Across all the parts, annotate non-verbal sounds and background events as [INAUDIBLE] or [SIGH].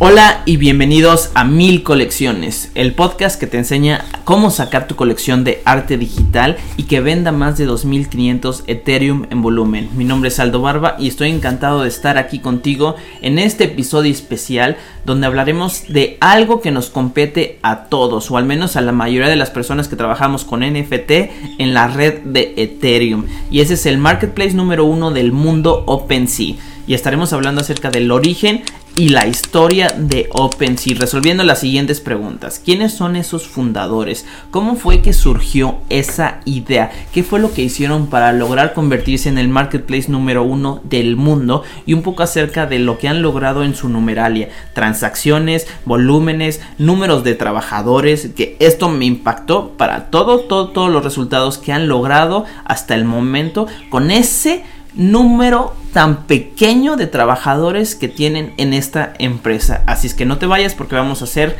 Hola y bienvenidos a Mil Colecciones, el podcast que te enseña cómo sacar tu colección de arte digital y que venda más de 2500 Ethereum en volumen. Mi nombre es Aldo Barba y estoy encantado de estar aquí contigo en este episodio especial donde hablaremos de algo que nos compete a todos o al menos a la mayoría de las personas que trabajamos con NFT en la red de Ethereum y ese es el marketplace número uno del mundo OpenSea y estaremos hablando acerca del origen y la historia de OpenSea, resolviendo las siguientes preguntas. ¿Quiénes son esos fundadores? ¿Cómo fue que surgió esa idea? ¿Qué fue lo que hicieron para lograr convertirse en el marketplace número uno del mundo? Y un poco acerca de lo que han logrado en su numeralia. Transacciones, volúmenes, números de trabajadores, que esto me impactó para todo, todo, todos los resultados que han logrado hasta el momento con ese número tan pequeño de trabajadores que tienen en esta empresa. Así es que no te vayas porque vamos a hacer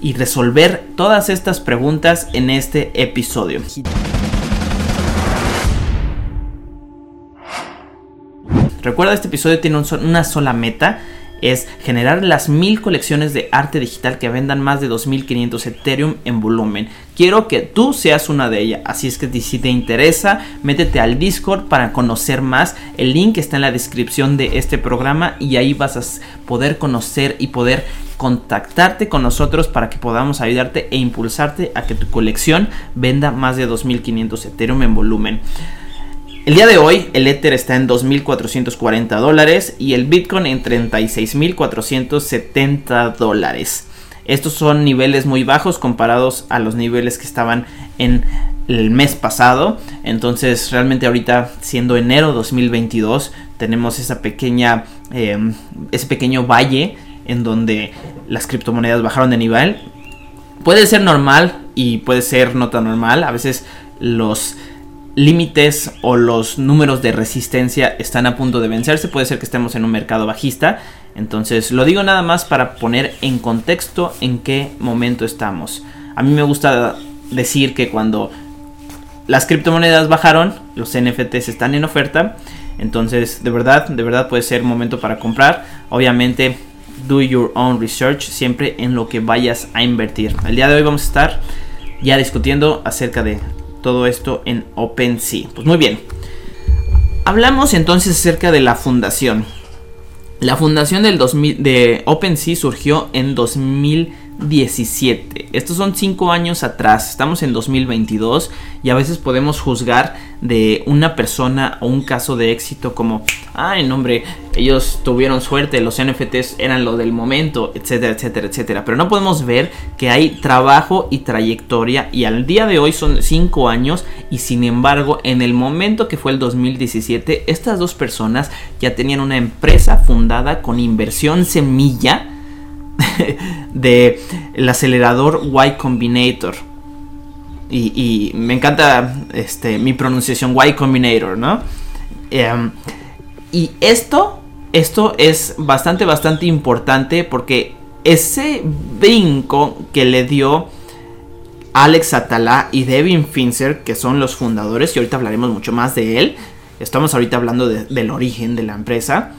y resolver todas estas preguntas en este episodio. Recuerda, este episodio tiene una sola meta es generar las mil colecciones de arte digital que vendan más de 2500 Ethereum en volumen. Quiero que tú seas una de ellas, así es que si te interesa, métete al Discord para conocer más. El link está en la descripción de este programa y ahí vas a poder conocer y poder contactarte con nosotros para que podamos ayudarte e impulsarte a que tu colección venda más de 2500 Ethereum en volumen. El día de hoy el Ether está en 2.440 dólares y el Bitcoin en 36.470 dólares. Estos son niveles muy bajos comparados a los niveles que estaban en el mes pasado. Entonces realmente ahorita siendo enero 2022 tenemos esa pequeña, em, ese pequeño valle en donde las criptomonedas bajaron de nivel. Puede ser normal y puede ser no tan normal. A veces los límites o los números de resistencia están a punto de vencerse. Puede ser que estemos en un mercado bajista. Entonces lo digo nada más para poner en contexto en qué momento estamos. A mí me gusta decir que cuando las criptomonedas bajaron, los NFTs están en oferta. Entonces de verdad, de verdad puede ser momento para comprar. Obviamente do your own research siempre en lo que vayas a invertir. El día de hoy vamos a estar ya discutiendo acerca de todo esto en OpenSea. Pues muy bien. Hablamos entonces acerca de la fundación. La fundación del 2000, de OpenSea surgió en 2017. Estos son 5 años atrás. Estamos en 2022 y a veces podemos juzgar de una persona o un caso de éxito como, ay, hombre, ellos tuvieron suerte, los NFTs eran lo del momento, etcétera, etcétera, etcétera. Pero no podemos ver que hay trabajo y trayectoria y al día de hoy son 5 años y sin embargo en el momento que fue el 2017, estas dos personas ya tenían una empresa fundada con inversión semilla [LAUGHS] de el acelerador Y Combinator y, me encanta este, mi pronunciación Y Combinator, ¿no? Em, y esto, esto es bastante, bastante importante porque ese brinco que le dio Alex Atala y Devin Finzer, que son los fundadores, y ahorita hablaremos mucho más de él, estamos ahorita hablando del origen de la empresa,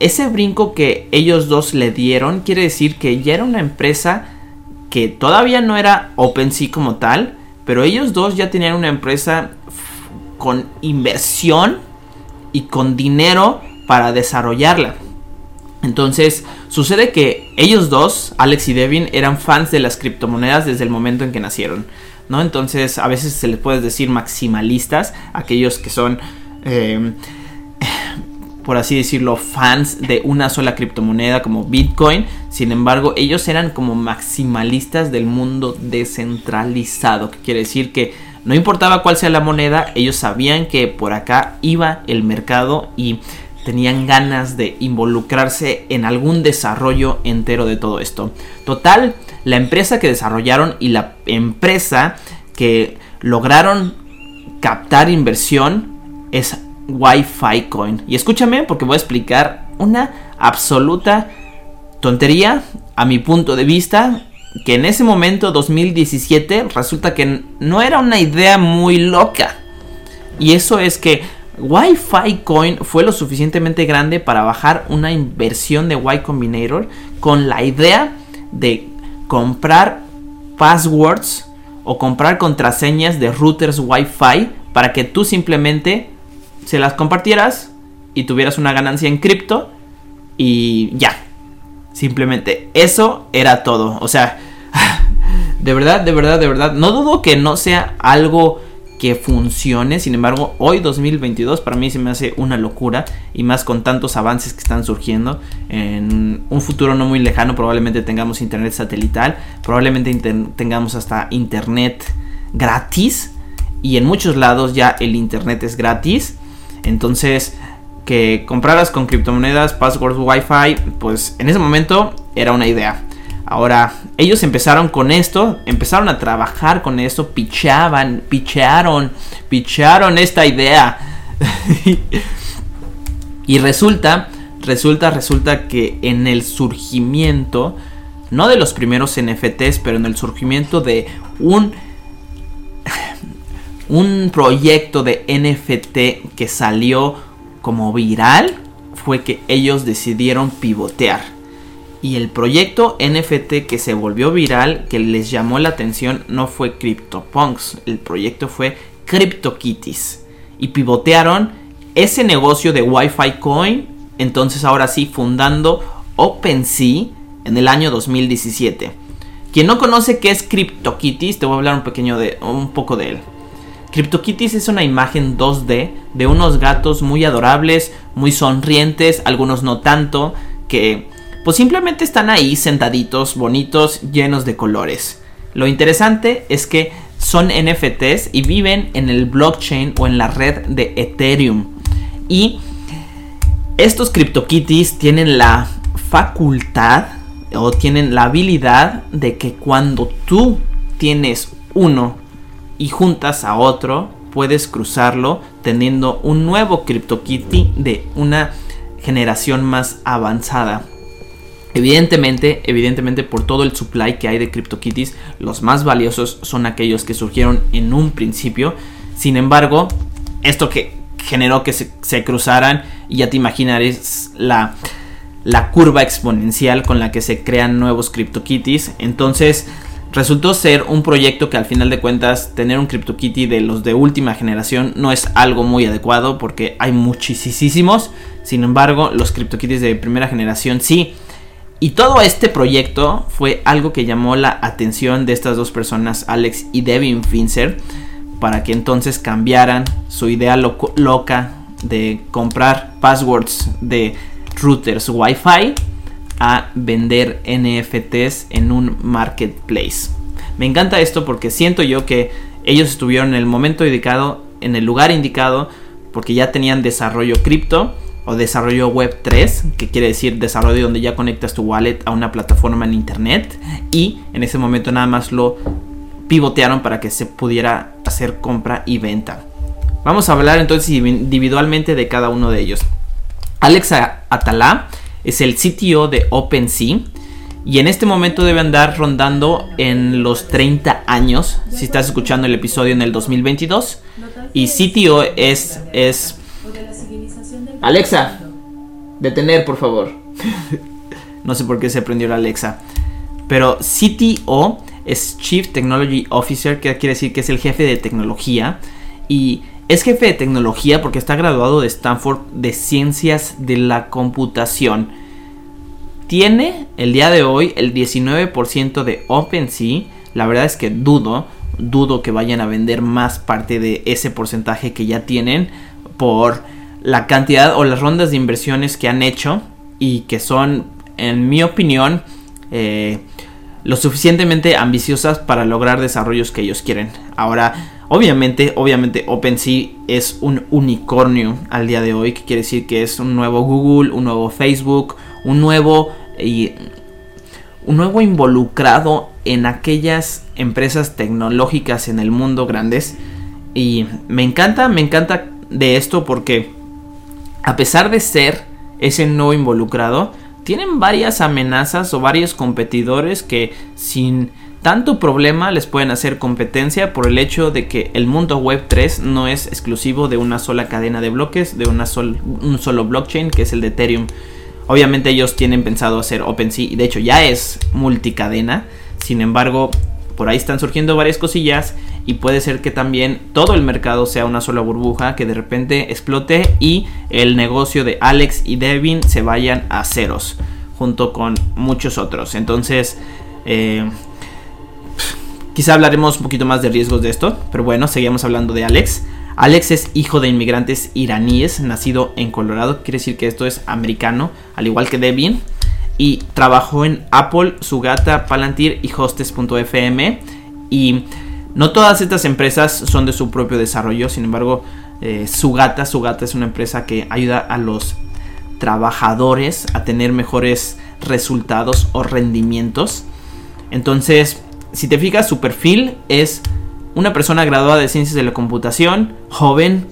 ese brinco que ellos dos le dieron quiere decir que ya era una empresa que todavía no era OpenSea como tal, pero ellos dos ya tenían una empresa con inversión y con dinero para desarrollarla. Entonces, sucede que ellos dos, Alex y Devin, eran fans de las criptomonedas desde el momento en que nacieron. ¿no? Entonces, a veces se les puede decir maximalistas, aquellos que son, eh, por así decirlo, fans de una sola criptomoneda como Bitcoin. Sin embargo, ellos eran como maximalistas del mundo descentralizado, que quiere decir que no importaba cuál sea la moneda, ellos sabían que por acá iba el mercado y tenían ganas de involucrarse en algún desarrollo entero de todo esto. Total, la empresa que desarrollaron y la empresa que lograron captar inversión es Wi-Fi Coin. Y escúchame porque voy a explicar una absoluta tontería a mi punto de vista que en ese momento 2017 resulta que no era una idea muy loca. Y eso es que Wi-Fi Coin fue lo suficientemente grande para bajar una inversión de Y Combinator con la idea de comprar passwords o comprar contraseñas de routers Wi-Fi para que tú simplemente se las compartieras y tuvieras una ganancia en cripto y ya. Simplemente eso era todo. O sea, [LAUGHS] de verdad, de verdad, de verdad. No dudo que no sea algo que funcione. Sin embargo, hoy 2022 para mí se me hace una locura y más con tantos avances que están surgiendo. En un futuro no muy lejano probablemente tengamos internet satelital, probablemente tengamos hasta internet gratis y en muchos lados ya el internet es gratis. Entonces, que compraras con criptomonedas, passwords, wifi, pues en ese momento era una idea. Ahora, ellos empezaron con esto, empezaron a trabajar con esto, pichaban, pichearon, picharon esta idea. [LAUGHS] y resulta, resulta, resulta que en el surgimiento, no de los primeros NFTs, pero en el surgimiento de un un proyecto de NFT que salió como viral fue que ellos decidieron pivotear y el proyecto NFT que se volvió viral, que les llamó la atención, no fue CryptoPunks, el proyecto fue CryptoKitties. Y pivotearon ese negocio de Wi-Fi Coin, entonces ahora sí fundando OpenSea en el año 2017. Quien no conoce qué es CryptoKitties, te voy a hablar un, pequeño de, un poco de él. CryptoKitties es una imagen 2D de unos gatos muy adorables, muy sonrientes, algunos no tanto, que pues simplemente están ahí sentaditos, bonitos, llenos de colores. Lo interesante es que son NFTs y viven en el blockchain o en la red de Ethereum. Y estos CryptoKitties tienen la facultad o tienen la habilidad de que cuando tú tienes uno y juntas a otro, puedes cruzarlo teniendo un nuevo CryptoKitty de una generación más avanzada. Evidentemente, evidentemente por todo el supply que hay de CryptoKitties, los más valiosos son aquellos que surgieron en un principio. Sin embargo, esto que generó que se, cruzaran y ya te imaginarás la, la curva exponencial con la que se crean nuevos CryptoKitties. Entonces, resultó ser un proyecto que al final de cuentas tener un CryptoKitty de los de última generación no es algo muy adecuado porque hay muchísimos. Sin embargo, los CryptoKitties de primera generación sí y todo este proyecto fue algo que llamó la atención de estas dos personas, Alex y Devin Finzer, para que entonces cambiaran su idea loca de comprar passwords de routers Wi-Fi a vender NFTs en un marketplace. Me encanta esto porque siento yo que ellos estuvieron en el momento indicado, en el lugar indicado, porque ya tenían desarrollo cripto o desarrollo web 3, que quiere decir desarrollo donde ya conectas tu wallet a una plataforma en internet y en ese momento nada más lo pivotearon para que se pudiera hacer compra y venta. Vamos a hablar entonces individualmente de cada uno de ellos. Alexa Atalá es el CTO de OpenSea y en este momento debe andar rondando en los 30 años si estás escuchando el episodio en el 2022 y CTO es es Alexa, detener, por favor. [LAUGHS] no sé por qué se prendió la Alexa. Pero CTO es Chief Technology Officer, que quiere decir que es el jefe de tecnología. Y es jefe de tecnología porque está graduado de Stanford de Ciencias de la Computación. Tiene el día de hoy el 19% de OpenSea. La verdad es que dudo, dudo que vayan a vender más parte de ese porcentaje que ya tienen por la cantidad o las rondas de inversiones que han hecho y que son, en mi opinión, eh, lo suficientemente ambiciosas para lograr desarrollos que ellos quieren. Ahora, obviamente, obviamente OpenSea es un unicornio al día de hoy, que quiere decir que es un nuevo Google, un nuevo Facebook, un nuevo y un nuevo involucrado en aquellas empresas tecnológicas en el mundo grandes. Y me encanta, me encanta de esto porque a pesar de ser ese no involucrado, tienen varias amenazas o varios competidores que sin tanto problema les pueden hacer competencia por el hecho de que el mundo web 3 no es exclusivo de una sola cadena de bloques, de una un solo blockchain que es el de Ethereum. Obviamente ellos tienen pensado hacer OpenSea y de hecho ya es multicadena. Sin embargo, por ahí están surgiendo varias cosillas y puede ser que también todo el mercado sea una sola burbuja que de repente explote y el negocio de Alex y Devin se vayan a ceros junto con muchos otros. Entonces, eh, quizá hablaremos un poquito más de riesgos de esto, pero bueno, seguimos hablando de Alex. Alex es hijo de inmigrantes iraníes, nacido en Colorado, quiere decir que esto es americano, al igual que Devin y trabajó en Apple, Sugata, Palantir y Hostes.fm. Y no todas estas empresas son de su propio desarrollo, sin embargo, eh, Sugata, Sugata es una empresa que ayuda a los trabajadores a tener mejores resultados o rendimientos. Entonces, si te fijas, su perfil es una persona graduada de ciencias de la computación, joven,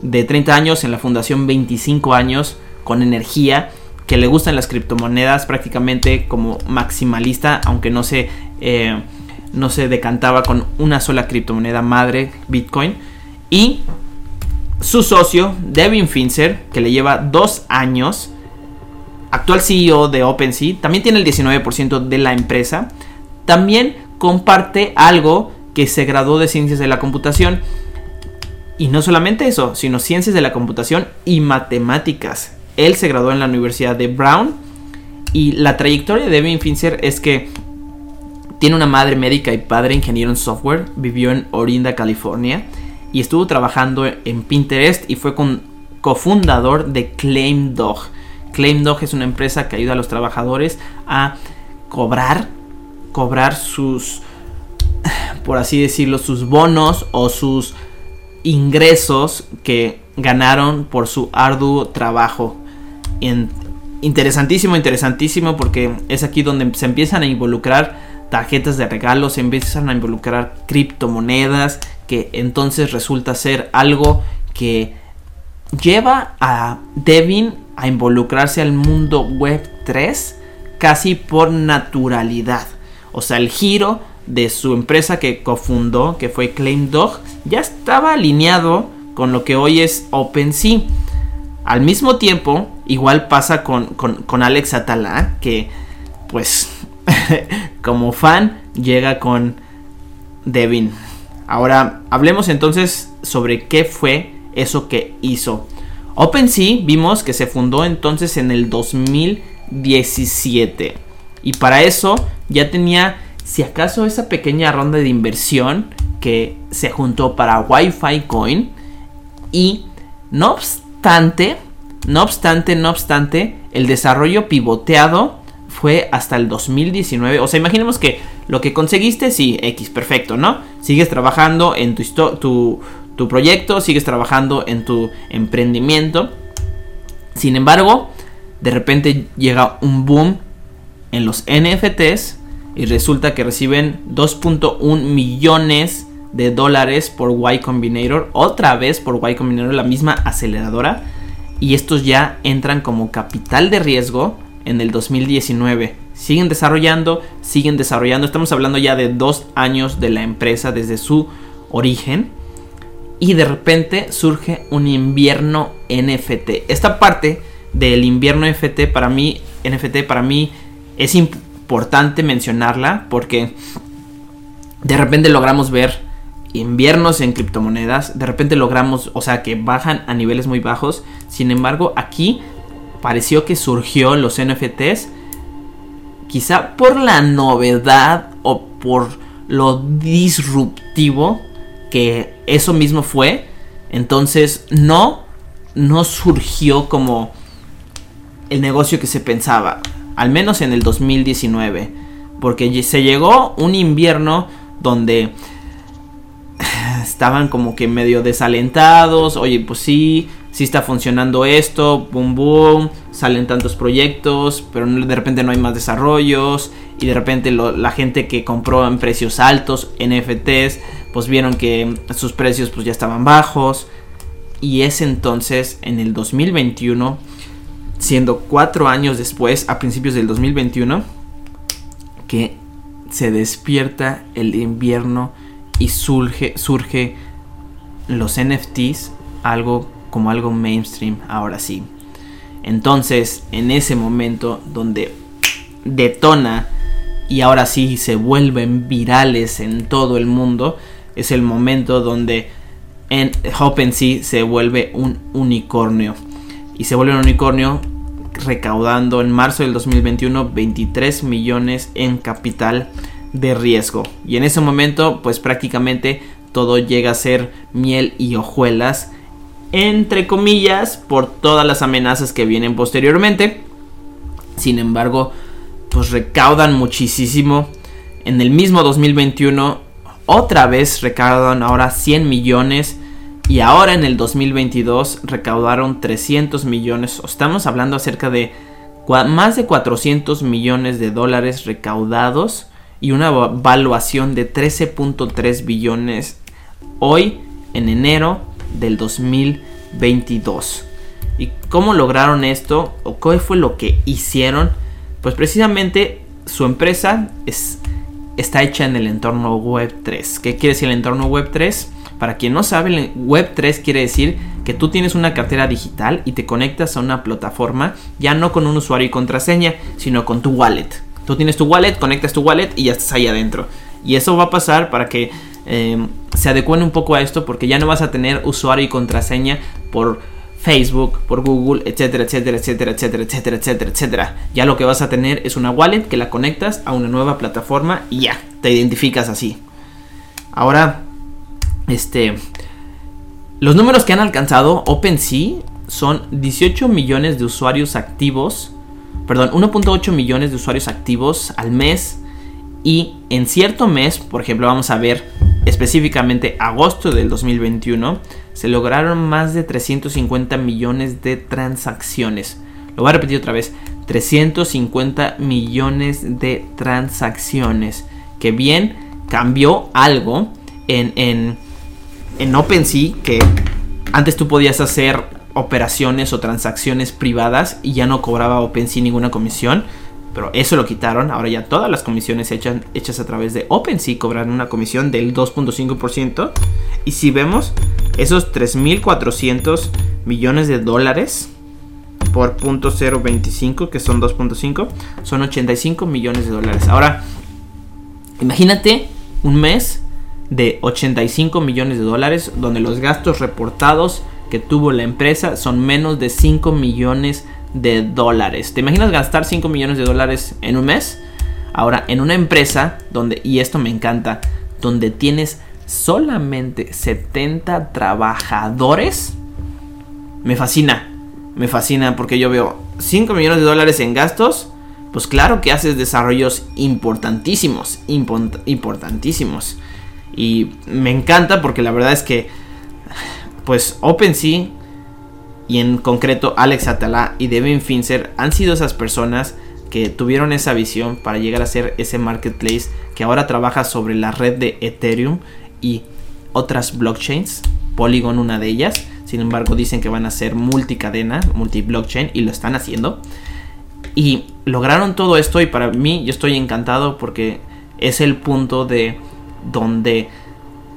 de 30 años en la fundación 25 años, con energía que le gustan las criptomonedas prácticamente como maximalista, aunque no se, eh, no se decantaba con una sola criptomoneda madre, Bitcoin. Y su socio, Devin Finzer, que le lleva dos años, actual CEO de OpenSea, también tiene el 19% de la empresa, también comparte algo que se graduó de ciencias de la computación. Y no solamente eso, sino ciencias de la computación y matemáticas. Él se graduó en la Universidad de Brown y la trayectoria de Devin Finzer es que tiene una madre médica y padre ingeniero en software, vivió en Orinda, California y estuvo trabajando en Pinterest y fue cofundador de ClaimDog. ClaimDog es una empresa que ayuda a los trabajadores a cobrar, cobrar sus, por así decirlo, sus bonos o sus ingresos que ganaron por su arduo trabajo interesantísimo, interesantísimo, porque es aquí donde se empiezan a involucrar tarjetas de regalo, se empiezan a involucrar criptomonedas, que entonces resulta ser algo que lleva a Devin a involucrarse al mundo web 3 casi por naturalidad. O sea, el giro de su empresa que cofundó, que fue ClaimDog, ya estaba alineado con lo que hoy es OpenSea. Al mismo tiempo, igual pasa con, Alex Atala, que pues [LAUGHS] como fan llega con Devin. Ahora, hablemos entonces sobre qué fue eso que hizo. OpenSea vimos que se fundó entonces en el 2017. Y para eso ya tenía, si acaso, esa pequeña ronda de inversión que se juntó para Wi-Fi Coin. Y no obstante, no obstante, no obstante, el desarrollo pivoteado fue hasta el 2019. O sea, imaginemos que lo que conseguiste, sí, X, perfecto, ¿no? Sigues trabajando en tu, tu, tu proyecto, sigues trabajando en tu emprendimiento. Sin embargo, de repente llega un boom en los NFTs y resulta que reciben 2.1 millones de dólares por Y Combinator, otra vez por Y Combinator, la misma aceleradora, y estos ya entran como capital de riesgo en el 2019. Siguen desarrollando, siguen desarrollando, estamos hablando ya de dos años de la empresa desde su origen. Y de repente surge un invierno NFT. Esta parte del invierno NFT para mí, NFT para mí es importante mencionarla porque de repente logramos ver inviernos en criptomonedas, de repente logramos, o sea, que bajan a niveles muy bajos. Sin embargo, aquí pareció que surgió los NFTs quizá por la novedad o por lo disruptivo que eso mismo fue. Entonces, no no surgió como el negocio que se pensaba, al menos en el 2019, porque se llegó un invierno donde [SIGHS] estaban como que medio desalentados, oye, pues sí, sí está funcionando esto, boom, boom, salen tantos proyectos, pero de repente no hay más desarrollos y de repente la gente que compró en precios altos, NFTs, pues vieron que sus precios pues ya estaban bajos y es entonces en el 2021, siendo cuatro años después, a principios del 2021, que se despierta el invierno y surge, surge los NFTs algo como algo mainstream ahora sí. Entonces, en ese momento donde detona y ahora sí se vuelven virales en todo el mundo, es el momento donde en OpenSea se vuelve un unicornio. Y se vuelve un unicornio recaudando en marzo del 2021 23 millones en capital de riesgo. Y en ese momento, pues prácticamente todo llega a ser miel y hojuelas, entre comillas, por todas las amenazas que vienen posteriormente. Sin embargo, pues recaudan muchísimo. En el mismo 2021, otra vez recaudan ahora 100 millones. Y ahora en el 2022 recaudaron 300 millones. Estamos hablando acerca de más de 400 millones de dólares recaudados y una valuación de 13.3 billones hoy en enero del 2022. ¿Y cómo lograron esto? ¿O qué fue lo que hicieron? Pues precisamente su empresa es, está hecha en el entorno Web 3. ¿Qué quiere decir el entorno Web 3? Para quien no sabe, Web 3 quiere decir que tú tienes una cartera digital y te conectas a una plataforma ya no con un usuario y contraseña, sino con tu wallet. Tú tienes tu wallet, conectas tu wallet y ya estás ahí adentro. Y eso va a pasar para que em, se adecuen un poco a esto porque ya no vas a tener usuario y contraseña por Facebook, por Google, etcétera, etcétera, etcétera, etcétera, etcétera, etcétera, etcétera. Ya lo que vas a tener es una wallet que la conectas a una nueva plataforma y ya, te identificas así. Ahora, este, los números que han alcanzado OpenSea son 18 millones de usuarios activos perdón, 1.8 millones de usuarios activos al mes y en cierto mes, por ejemplo, vamos a ver específicamente agosto del 2021, se lograron más de 350 millones de transacciones. Lo voy a repetir otra vez, 350 millones de transacciones. Que bien cambió algo en, en, en OpenSea que antes tú podías hacer operaciones o transacciones privadas y ya no cobraba OpenSea ninguna comisión. Pero eso lo quitaron. Ahora ya todas las comisiones hechas, hechas a través de OpenSea cobran una comisión del 2.5%. Y si vemos esos 3.400 millones de dólares por .025 que son 2.5 son 85 millones de dólares. Ahora, imagínate un mes de 85 millones de dólares donde los gastos reportados que tuvo la empresa son menos de 5 millones de dólares. ¿Te imaginas gastar 5 millones de dólares en un mes? Ahora, en una empresa donde, y esto me encanta, donde tienes solamente 70 trabajadores, me fascina, me fascina porque yo veo 5 millones de dólares en gastos, pues claro que haces desarrollos importantísimos, importantísimos. Y me encanta porque la verdad es que pues OpenSea y en concreto Alex Atala y Devin Finzer han sido esas personas que tuvieron esa visión para llegar a ser ese marketplace que ahora trabaja sobre la red de Ethereum y otras blockchains, Polygon una de ellas, sin embargo dicen que van a ser multicadena, multi-blockchain y lo están haciendo. Y lograron todo esto y para mí yo estoy encantado porque es el punto de donde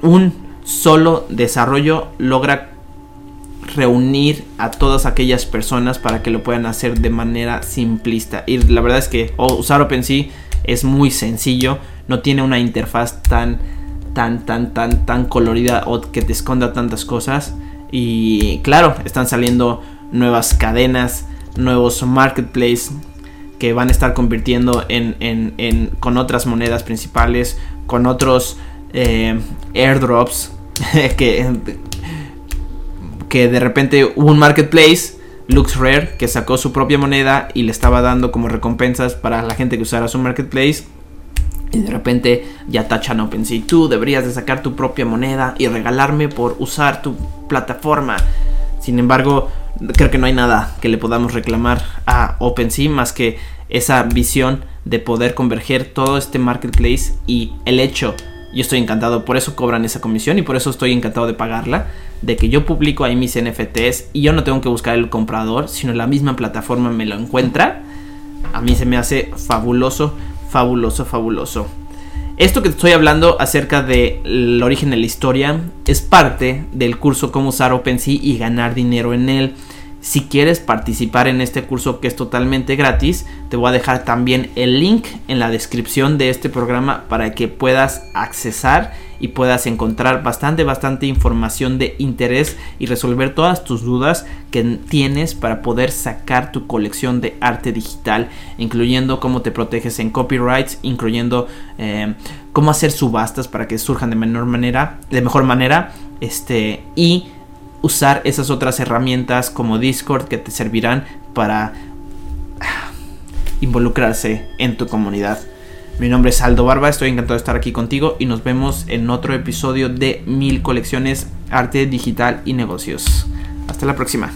un solo desarrollo logra reunir a todas aquellas personas para que lo puedan hacer de manera simplista. Y la verdad es que usar OpenSea es muy sencillo, no tiene una interfaz tan tan tan tan tan colorida o que te esconda tantas cosas y claro, están saliendo nuevas cadenas, nuevos marketplaces que van a estar convirtiendo en, en, con otras monedas principales, con otros eh, airdrops [LAUGHS] que, que de repente hubo un marketplace, LuxRare, que sacó su propia moneda y le estaba dando como recompensas para la gente que usara su marketplace. Y de repente ya tachan OpenSea. Tú deberías de sacar tu propia moneda y regalarme por usar tu plataforma. Sin embargo, creo que no hay nada que le podamos reclamar a OpenSea más que esa visión de poder converger todo este marketplace y el hecho yo estoy encantado, por eso cobran esa comisión y por eso estoy encantado de pagarla. De que yo publico ahí mis NFTs y yo no tengo que buscar el comprador, sino la misma plataforma me lo encuentra. A mí se me hace fabuloso, fabuloso, fabuloso. Esto que te estoy hablando acerca del origen de la historia es parte del curso Cómo usar OpenSea y ganar dinero en él. Si quieres participar en este curso que es totalmente gratis, te voy a dejar también el link en la descripción de este programa para que puedas accesar y puedas encontrar bastante, bastante información de interés y resolver todas tus dudas que tienes para poder sacar tu colección de arte digital, incluyendo cómo te proteges en copyrights, incluyendo eh, cómo hacer subastas para que surjan de menor manera, de mejor manera, este y usar esas otras herramientas como Discord que te servirán para involucrarse en tu comunidad. Mi nombre es Aldo Barba, estoy encantado de estar aquí contigo y nos vemos en otro episodio de Mil Colecciones, Arte Digital y Negocios. Hasta la próxima.